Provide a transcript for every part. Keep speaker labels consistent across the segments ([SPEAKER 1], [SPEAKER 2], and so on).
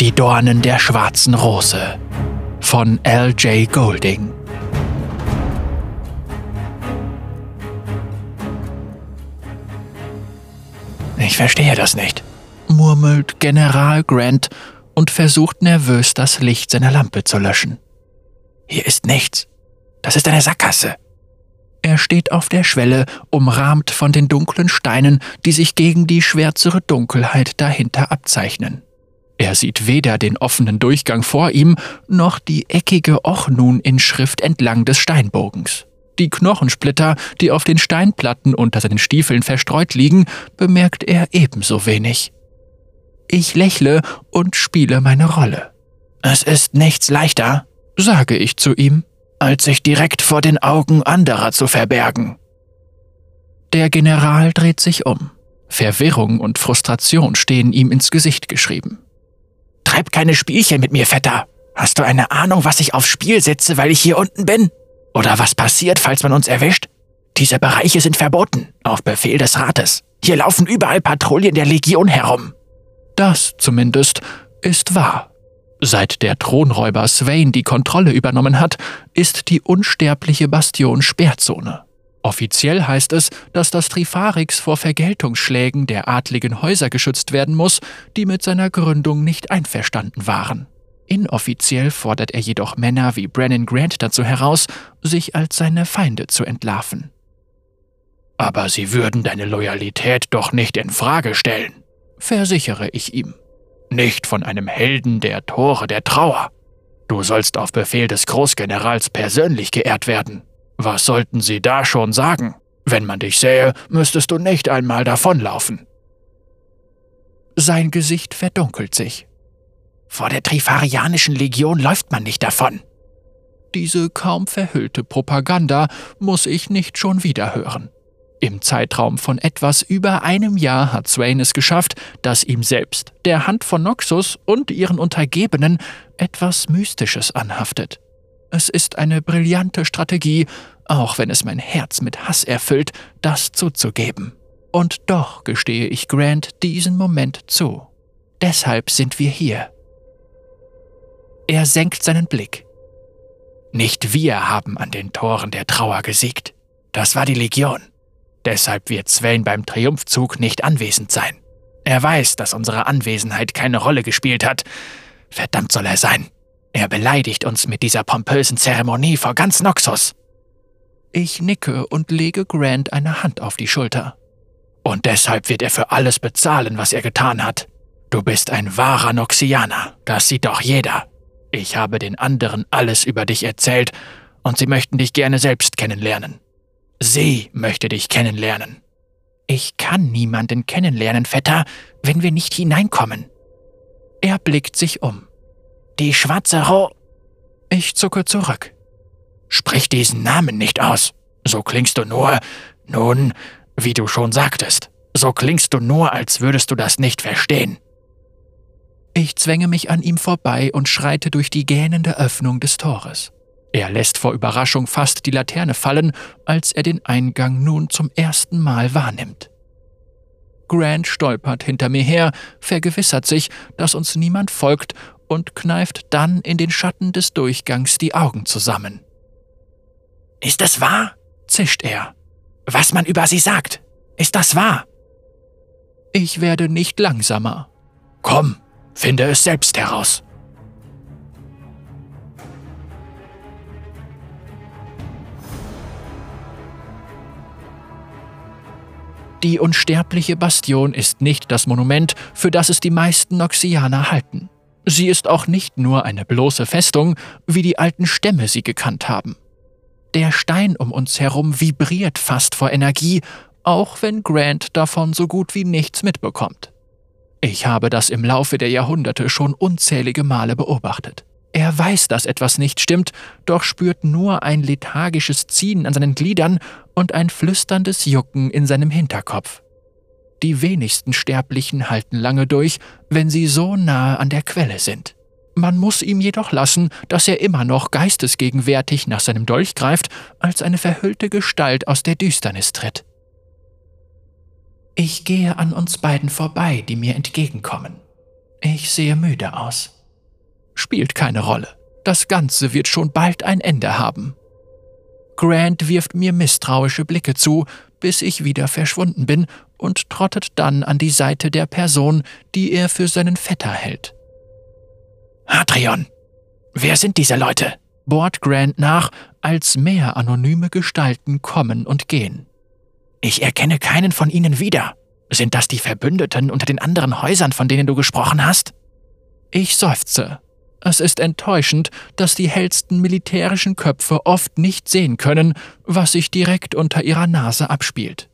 [SPEAKER 1] Die Dornen der schwarzen Rose von L.J. Golding. Ich verstehe das nicht, murmelt General Grant und versucht nervös das Licht seiner Lampe zu löschen. Hier ist nichts. Das ist eine Sackgasse. Er steht auf der Schwelle, umrahmt von den dunklen Steinen, die sich gegen die schwärzere Dunkelheit dahinter abzeichnen. Er sieht weder den offenen Durchgang vor ihm, noch die eckige Ochnun-Inschrift entlang des Steinbogens. Die Knochensplitter, die auf den Steinplatten unter seinen Stiefeln verstreut liegen, bemerkt er ebenso wenig. Ich lächle und spiele meine Rolle. Es ist nichts leichter, sage ich zu ihm, als sich direkt vor den Augen anderer zu verbergen. Der General dreht sich um. Verwirrung und Frustration stehen ihm ins Gesicht geschrieben. Treib keine Spielchen mit mir, Vetter. Hast du eine Ahnung, was ich aufs Spiel setze, weil ich hier unten bin? Oder was passiert, falls man uns erwischt? Diese Bereiche sind verboten, auf Befehl des Rates. Hier laufen überall Patrouillen der Legion herum. Das zumindest ist wahr. Seit der Thronräuber Swain die Kontrolle übernommen hat, ist die unsterbliche Bastion Sperrzone. Offiziell heißt es, dass das Trifarix vor Vergeltungsschlägen der adligen Häuser geschützt werden muss, die mit seiner Gründung nicht einverstanden waren. Inoffiziell fordert er jedoch Männer wie Brennan Grant dazu heraus, sich als seine Feinde zu entlarven. Aber sie würden deine Loyalität doch nicht in Frage stellen, versichere ich ihm. Nicht von einem Helden der Tore der Trauer. Du sollst auf Befehl des Großgenerals persönlich geehrt werden. Was sollten sie da schon sagen? Wenn man dich sähe, müsstest du nicht einmal davonlaufen. Sein Gesicht verdunkelt sich. Vor der Trifarianischen Legion läuft man nicht davon. Diese kaum verhüllte Propaganda muss ich nicht schon wieder hören. Im Zeitraum von etwas über einem Jahr hat Swain es geschafft, dass ihm selbst, der Hand von Noxus und ihren Untergebenen etwas Mystisches anhaftet. Es ist eine brillante Strategie, auch wenn es mein Herz mit Hass erfüllt, das zuzugeben. Und doch gestehe ich Grant diesen Moment zu. Deshalb sind wir hier. Er senkt seinen Blick. Nicht wir haben an den Toren der Trauer gesiegt. Das war die Legion. Deshalb wird Swain beim Triumphzug nicht anwesend sein. Er weiß, dass unsere Anwesenheit keine Rolle gespielt hat. Verdammt soll er sein. Er beleidigt uns mit dieser pompösen Zeremonie vor ganz Noxus. Ich nicke und lege Grant eine Hand auf die Schulter. Und deshalb wird er für alles bezahlen, was er getan hat. Du bist ein wahrer Noxianer, das sieht doch jeder. Ich habe den anderen alles über dich erzählt, und sie möchten dich gerne selbst kennenlernen. Sie möchte dich kennenlernen. Ich kann niemanden kennenlernen, Vetter, wenn wir nicht hineinkommen. Er blickt sich um. Die schwarze Ro. Ich zucke zurück. Sprich diesen Namen nicht aus. So klingst du nur. Nun, wie du schon sagtest, so klingst du nur, als würdest du das nicht verstehen. Ich zwänge mich an ihm vorbei und schreite durch die gähnende Öffnung des Tores. Er lässt vor Überraschung fast die Laterne fallen, als er den Eingang nun zum ersten Mal wahrnimmt. Grant stolpert hinter mir her, vergewissert sich, dass uns niemand folgt und kneift dann in den Schatten des Durchgangs die Augen zusammen. Ist das wahr? zischt er. Was man über sie sagt, ist das wahr? Ich werde nicht langsamer. Komm, finde es selbst heraus. Die unsterbliche Bastion ist nicht das Monument, für das es die meisten Noxianer halten. Sie ist auch nicht nur eine bloße Festung, wie die alten Stämme sie gekannt haben. Der Stein um uns herum vibriert fast vor Energie, auch wenn Grant davon so gut wie nichts mitbekommt. Ich habe das im Laufe der Jahrhunderte schon unzählige Male beobachtet. Er weiß, dass etwas nicht stimmt, doch spürt nur ein lethargisches Ziehen an seinen Gliedern und ein flüsterndes Jucken in seinem Hinterkopf. Die wenigsten Sterblichen halten lange durch, wenn sie so nahe an der Quelle sind. Man muss ihm jedoch lassen, dass er immer noch geistesgegenwärtig nach seinem Dolch greift, als eine verhüllte Gestalt aus der Düsternis tritt. Ich gehe an uns beiden vorbei, die mir entgegenkommen. Ich sehe müde aus. Spielt keine Rolle. Das Ganze wird schon bald ein Ende haben. Grant wirft mir misstrauische Blicke zu, bis ich wieder verschwunden bin und trottet dann an die Seite der Person, die er für seinen Vetter hält. Hadrian, wer sind diese Leute? bohrt Grant nach, als mehr anonyme Gestalten kommen und gehen. Ich erkenne keinen von ihnen wieder. Sind das die Verbündeten unter den anderen Häusern, von denen du gesprochen hast? Ich seufze. Es ist enttäuschend, dass die hellsten militärischen Köpfe oft nicht sehen können, was sich direkt unter ihrer Nase abspielt.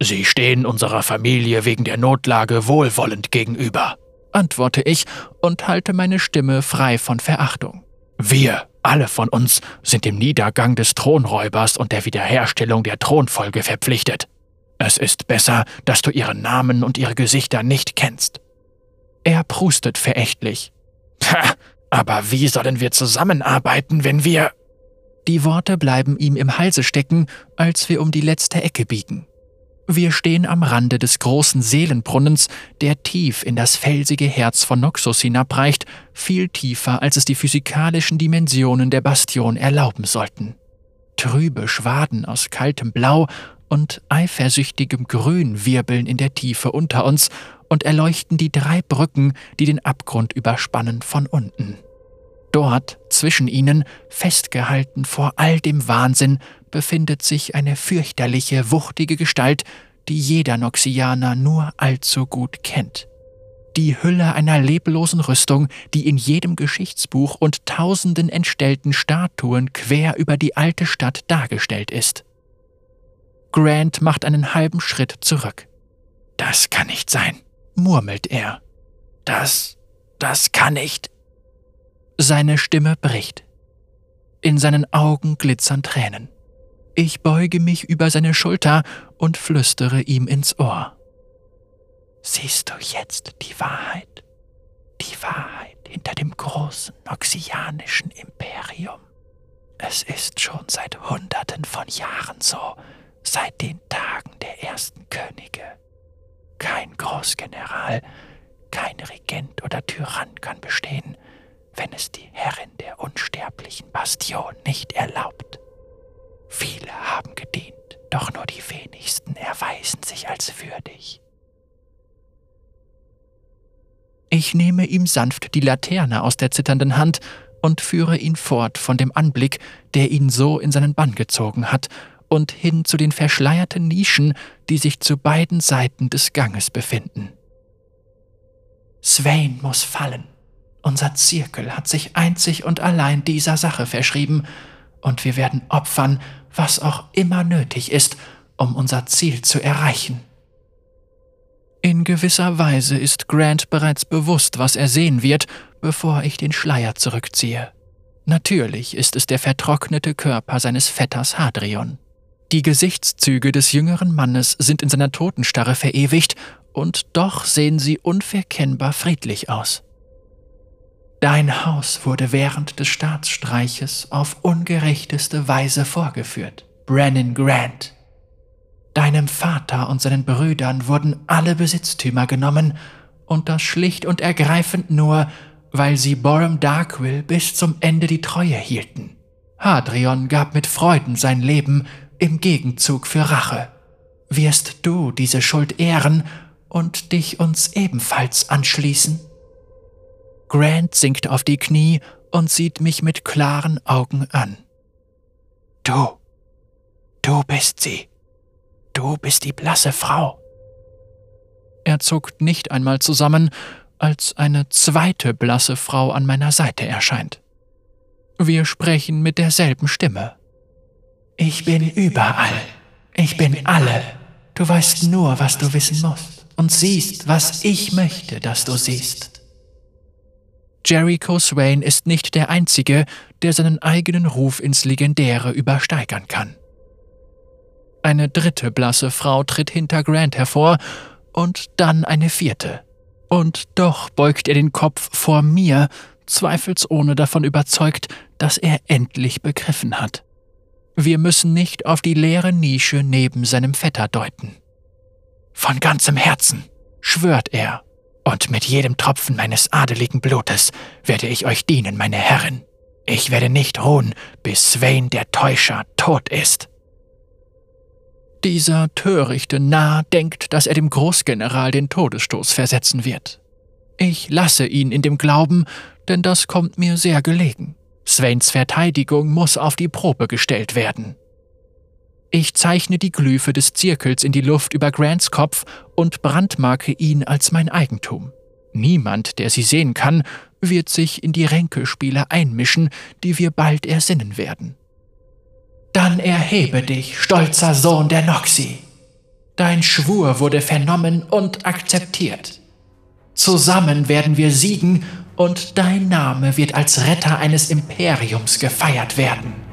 [SPEAKER 1] Sie stehen unserer Familie wegen der Notlage wohlwollend gegenüber, antworte ich und halte meine Stimme frei von Verachtung. Wir, alle von uns, sind dem Niedergang des Thronräubers und der Wiederherstellung der Thronfolge verpflichtet. Es ist besser, dass du ihre Namen und ihre Gesichter nicht kennst. Er prustet verächtlich. Ha, aber wie sollen wir zusammenarbeiten, wenn wir... Die Worte bleiben ihm im Halse stecken, als wir um die letzte Ecke biegen. Wir stehen am Rande des großen Seelenbrunnens, der tief in das felsige Herz von Noxus hinabreicht, viel tiefer, als es die physikalischen Dimensionen der Bastion erlauben sollten. Trübe Schwaden aus kaltem Blau und eifersüchtigem Grün wirbeln in der Tiefe unter uns und erleuchten die drei Brücken, die den Abgrund überspannen von unten. Dort, zwischen ihnen, festgehalten vor all dem Wahnsinn, befindet sich eine fürchterliche, wuchtige Gestalt, die jeder Noxianer nur allzu gut kennt. Die Hülle einer leblosen Rüstung, die in jedem Geschichtsbuch und tausenden entstellten Statuen quer über die alte Stadt dargestellt ist. Grant macht einen halben Schritt zurück. Das kann nicht sein, murmelt er. Das, das kann nicht. Seine Stimme bricht. In seinen Augen glitzern Tränen. Ich beuge mich über seine Schulter und flüstere ihm ins Ohr. Siehst du jetzt die Wahrheit? Die Wahrheit hinter dem großen noxianischen Imperium. Es ist schon seit Hunderten von Jahren so, seit den Tagen der ersten Könige. Kein Großgeneral, kein Regent oder Tyrann kann bestehen, wenn es die Herrin der unsterblichen Bastion nicht erlaubt. Viele haben gedient, doch nur die wenigsten erweisen sich als würdig. Ich nehme ihm sanft die Laterne aus der zitternden Hand und führe ihn fort von dem Anblick, der ihn so in seinen Bann gezogen hat, und hin zu den verschleierten Nischen, die sich zu beiden Seiten des Ganges befinden. Swain muss fallen. Unser Zirkel hat sich einzig und allein dieser Sache verschrieben, und wir werden opfern, was auch immer nötig ist, um unser Ziel zu erreichen. In gewisser Weise ist Grant bereits bewusst, was er sehen wird, bevor ich den Schleier zurückziehe. Natürlich ist es der vertrocknete Körper seines Vetters Hadrion. Die Gesichtszüge des jüngeren Mannes sind in seiner Totenstarre verewigt, und doch sehen sie unverkennbar friedlich aus. Dein Haus wurde während des Staatsstreiches auf ungerechteste Weise vorgeführt, Brennan Grant. Deinem Vater und seinen Brüdern wurden alle Besitztümer genommen, und das schlicht und ergreifend nur, weil sie Borum Darkwill bis zum Ende die Treue hielten. Hadrian gab mit Freuden sein Leben im Gegenzug für Rache. Wirst du diese Schuld ehren und dich uns ebenfalls anschließen? Grant sinkt auf die Knie und sieht mich mit klaren Augen an. Du, du bist sie. Du bist die blasse Frau. Er zuckt nicht einmal zusammen, als eine zweite blasse Frau an meiner Seite erscheint. Wir sprechen mit derselben Stimme. Ich bin überall. Ich bin alle. Du weißt nur, was du wissen musst und siehst, was ich möchte, dass du siehst. Jericho Swain ist nicht der Einzige, der seinen eigenen Ruf ins Legendäre übersteigern kann. Eine dritte blasse Frau tritt hinter Grant hervor und dann eine vierte. Und doch beugt er den Kopf vor mir, zweifelsohne davon überzeugt, dass er endlich begriffen hat. Wir müssen nicht auf die leere Nische neben seinem Vetter deuten. Von ganzem Herzen, schwört er, Und mit jedem Tropfen meines adeligen Blutes werde ich euch dienen, meine Herren. Ich werde nicht ruhen, bis Swain der Täuscher tot ist. Dieser törichte Narr denkt, dass er dem Großgeneral den Todesstoß versetzen wird. Ich lasse ihn in dem Glauben, denn das kommt mir sehr gelegen. Swains Verteidigung muss auf die Probe gestellt werden. Ich zeichne die Glyphe des Zirkels in die Luft über Grants Kopf und brandmarke ihn als mein Eigentum. Niemand, der sie sehen kann, wird sich in die Ränkespiele einmischen, die wir bald ersinnen werden. Dann erhebe dich, stolzer Sohn der Noxi. Dein Schwur wurde vernommen und akzeptiert. Zusammen werden wir siegen und dein Name wird als Retter eines Imperiums gefeiert werden.